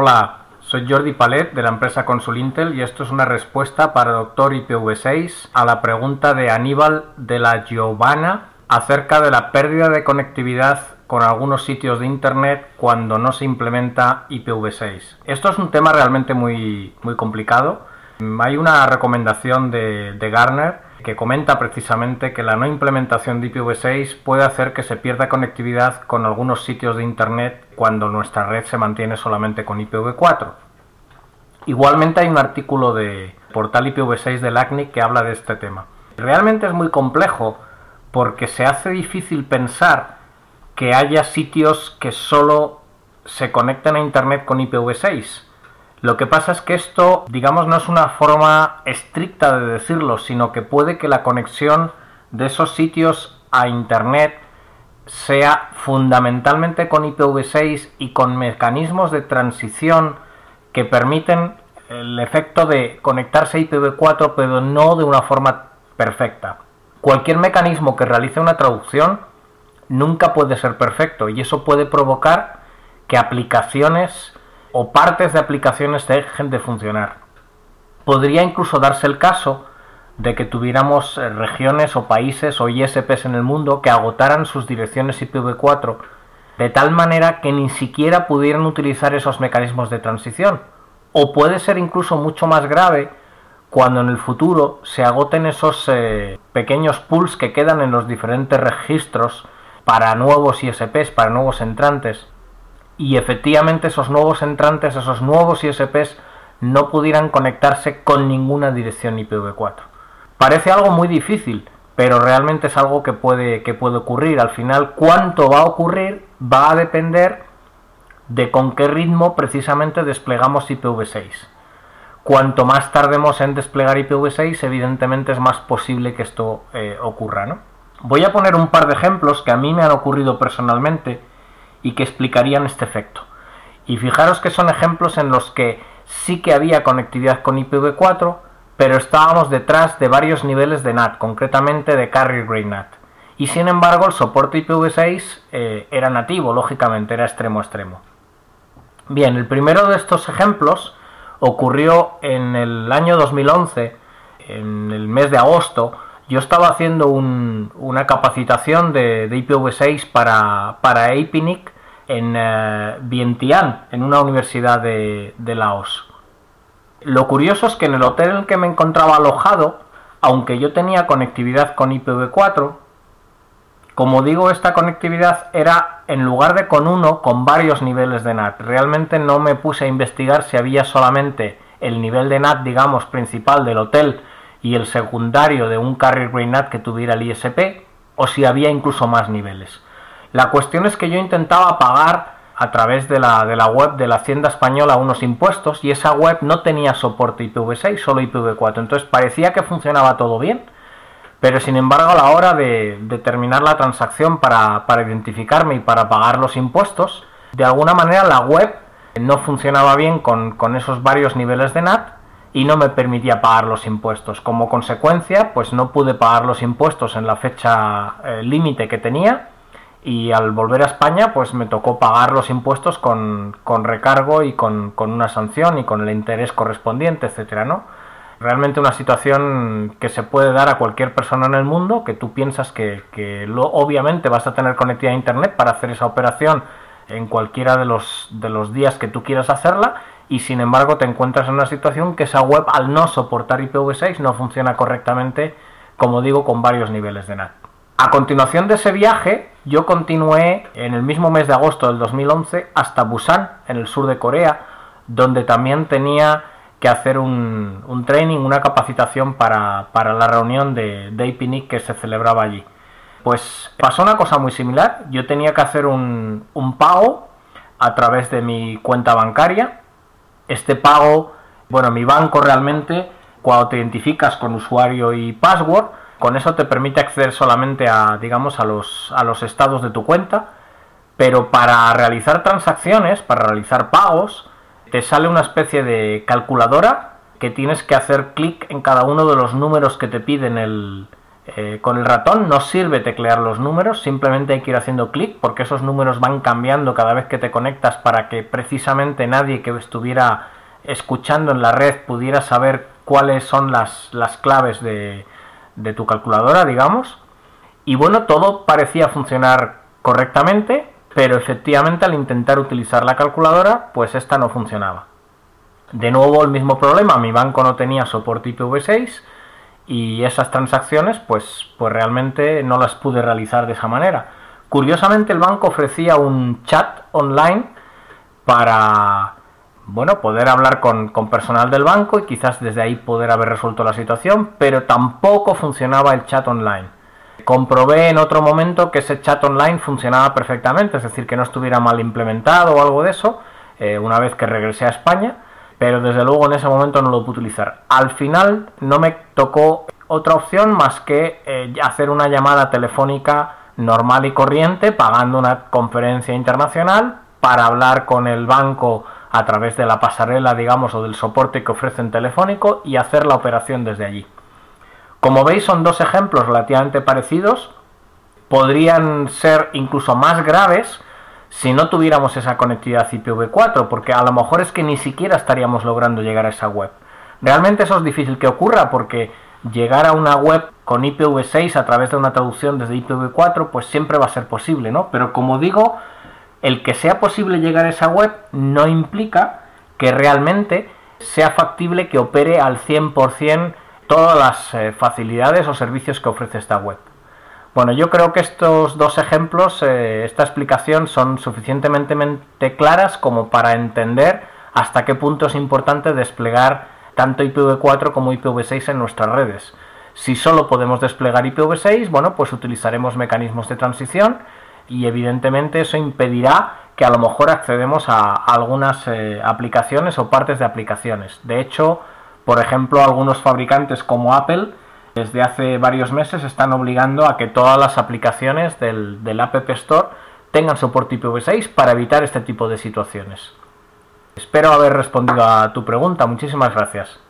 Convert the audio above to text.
Hola, soy Jordi Palet de la empresa Consulintel y esto es una respuesta para Doctor IPv6 a la pregunta de Aníbal de la Giovanna acerca de la pérdida de conectividad con algunos sitios de internet cuando no se implementa IPv6. Esto es un tema realmente muy, muy complicado. Hay una recomendación de, de Gartner que comenta precisamente que la no implementación de IPv6 puede hacer que se pierda conectividad con algunos sitios de Internet cuando nuestra red se mantiene solamente con IPv4. Igualmente hay un artículo de portal IPv6 del ACNIC que habla de este tema. Realmente es muy complejo porque se hace difícil pensar que haya sitios que solo se conecten a Internet con IPv6 lo que pasa es que esto, digamos, no es una forma estricta de decirlo, sino que puede que la conexión de esos sitios a Internet sea fundamentalmente con IPv6 y con mecanismos de transición que permiten el efecto de conectarse a IPv4 pero no de una forma perfecta. Cualquier mecanismo que realice una traducción nunca puede ser perfecto y eso puede provocar que aplicaciones o partes de aplicaciones dejen de funcionar. Podría incluso darse el caso de que tuviéramos eh, regiones o países o ISPs en el mundo que agotaran sus direcciones IPv4 de tal manera que ni siquiera pudieran utilizar esos mecanismos de transición. O puede ser incluso mucho más grave cuando en el futuro se agoten esos eh, pequeños pools que quedan en los diferentes registros para nuevos ISPs, para nuevos entrantes y efectivamente esos nuevos entrantes, esos nuevos ISPs no pudieran conectarse con ninguna dirección IPv4. Parece algo muy difícil, pero realmente es algo que puede, que puede ocurrir. Al final, cuánto va a ocurrir va a depender de con qué ritmo precisamente desplegamos IPv6. Cuanto más tardemos en desplegar IPv6, evidentemente es más posible que esto eh, ocurra. ¿no? Voy a poner un par de ejemplos que a mí me han ocurrido personalmente y que explicarían este efecto. Y fijaros que son ejemplos en los que sí que había conectividad con IPv4, pero estábamos detrás de varios niveles de NAT, concretamente de Carrier Grade NAT. Y sin embargo el soporte IPv6 eh, era nativo, lógicamente, era extremo a extremo. Bien, el primero de estos ejemplos ocurrió en el año 2011, en el mes de agosto, yo estaba haciendo una capacitación de, IPv6 para, para APNIC en eh, Vientiane, en una universidad de, de, Laos. Lo curioso es que en el hotel en el que me encontraba alojado, aunque yo tenía conectividad con IPv4, como digo, esta conectividad era en lugar de con uno, con varios niveles de NAT. Realmente no me puse a investigar si había solamente el nivel de NAT, digamos, principal del hotel y el secundario de un carrier NAT que tuviera el ISP o si había incluso más niveles. La cuestión es que yo intentaba pagar a través de la, de la web de la Hacienda Española unos impuestos y esa web no tenía soporte IPv6, solo IPv4. Entonces parecía que funcionaba todo bien, pero sin embargo a la hora de, terminar la transacción para, para identificarme y para pagar los impuestos, de alguna manera la web no funcionaba bien con, con esos varios niveles de NAT y no me permitía pagar los impuestos. Como consecuencia, pues no pude pagar los impuestos en la fecha eh, límite que tenía y al volver a España, pues me tocó pagar los impuestos con, recargo y con, una sanción y con el interés correspondiente, etcétera, ¿no? Realmente una situación que se puede dar a cualquier persona en el mundo, que tú piensas que, que lo, obviamente vas a tener conectividad a internet para hacer esa operación en cualquiera de los, de los días que tú quieras hacerla y sin embargo te encuentras en una situación que esa web al no soportar IPv6 no funciona correctamente, como digo, con varios niveles de NAT. A continuación de ese viaje, yo continué en el mismo mes de agosto del 2011 hasta Busan, en el sur de Corea, donde también tenía que hacer un, training, una capacitación para, la reunión de, de que se celebraba allí. Pues pasó una cosa muy similar, yo tenía que hacer un, un pago a través de mi cuenta bancaria. Este pago, bueno, mi banco realmente, cuando te identificas con usuario y password, con eso te permite acceder solamente a, digamos, a los, a los estados de tu cuenta, pero para realizar transacciones, para realizar pagos, te sale una especie de calculadora que tienes que hacer clic en cada uno de los números que te piden el, Eh, con el ratón no sirve teclear los números, simplemente hay que ir haciendo clic porque esos números van cambiando cada vez que te conectas para que precisamente nadie que estuviera escuchando en la red pudiera saber cuáles son las, las claves de, de tu calculadora, digamos. Y bueno, todo parecía funcionar correctamente, pero efectivamente al intentar utilizar la calculadora, pues esta no funcionaba. De nuevo el mismo problema, mi banco no tenía soporte IPv6 y esas transacciones pues, pues realmente no las pude realizar de esa manera. Curiosamente el banco ofrecía un chat online para bueno, poder hablar con, con, personal del banco y quizás desde ahí poder haber resuelto la situación, pero tampoco funcionaba el chat online. Comprobé en otro momento que ese chat online funcionaba perfectamente, es decir, que no estuviera mal implementado o algo de eso, eh, una vez que regresé a España, pero desde luego en ese momento no lo pude utilizar. Al final no me tocó otra opción más que eh, hacer una llamada telefónica normal y corriente, pagando una conferencia internacional para hablar con el banco a través de la pasarela, digamos, o del soporte que ofrecen telefónico y hacer la operación desde allí. Como veis son dos ejemplos relativamente parecidos, podrían ser incluso más graves si no tuviéramos esa conectividad IPv4, porque a lo mejor es que ni siquiera estaríamos logrando llegar a esa web. Realmente eso es difícil que ocurra porque llegar a una web con IPv6 a través de una traducción desde IPv4 pues siempre va a ser posible, ¿no? Pero como digo, el que sea posible llegar a esa web no implica que realmente sea factible que opere al 100% todas las eh, facilidades o servicios que ofrece esta web. Bueno, yo creo que estos dos ejemplos, eh, esta explicación son suficientemente claras como para entender hasta qué punto es importante desplegar tanto IPv4 como IPv6 en nuestras redes. Si solo podemos desplegar IPv6, bueno, pues utilizaremos mecanismos de transición y evidentemente eso impedirá que a lo mejor accedemos a algunas eh, aplicaciones o partes de aplicaciones. De hecho, por ejemplo, algunos fabricantes como Apple desde hace varios meses están obligando a que todas las aplicaciones del, del App Store tengan soporte IPv6 para evitar este tipo de situaciones. Espero haber respondido a tu pregunta. Muchísimas gracias.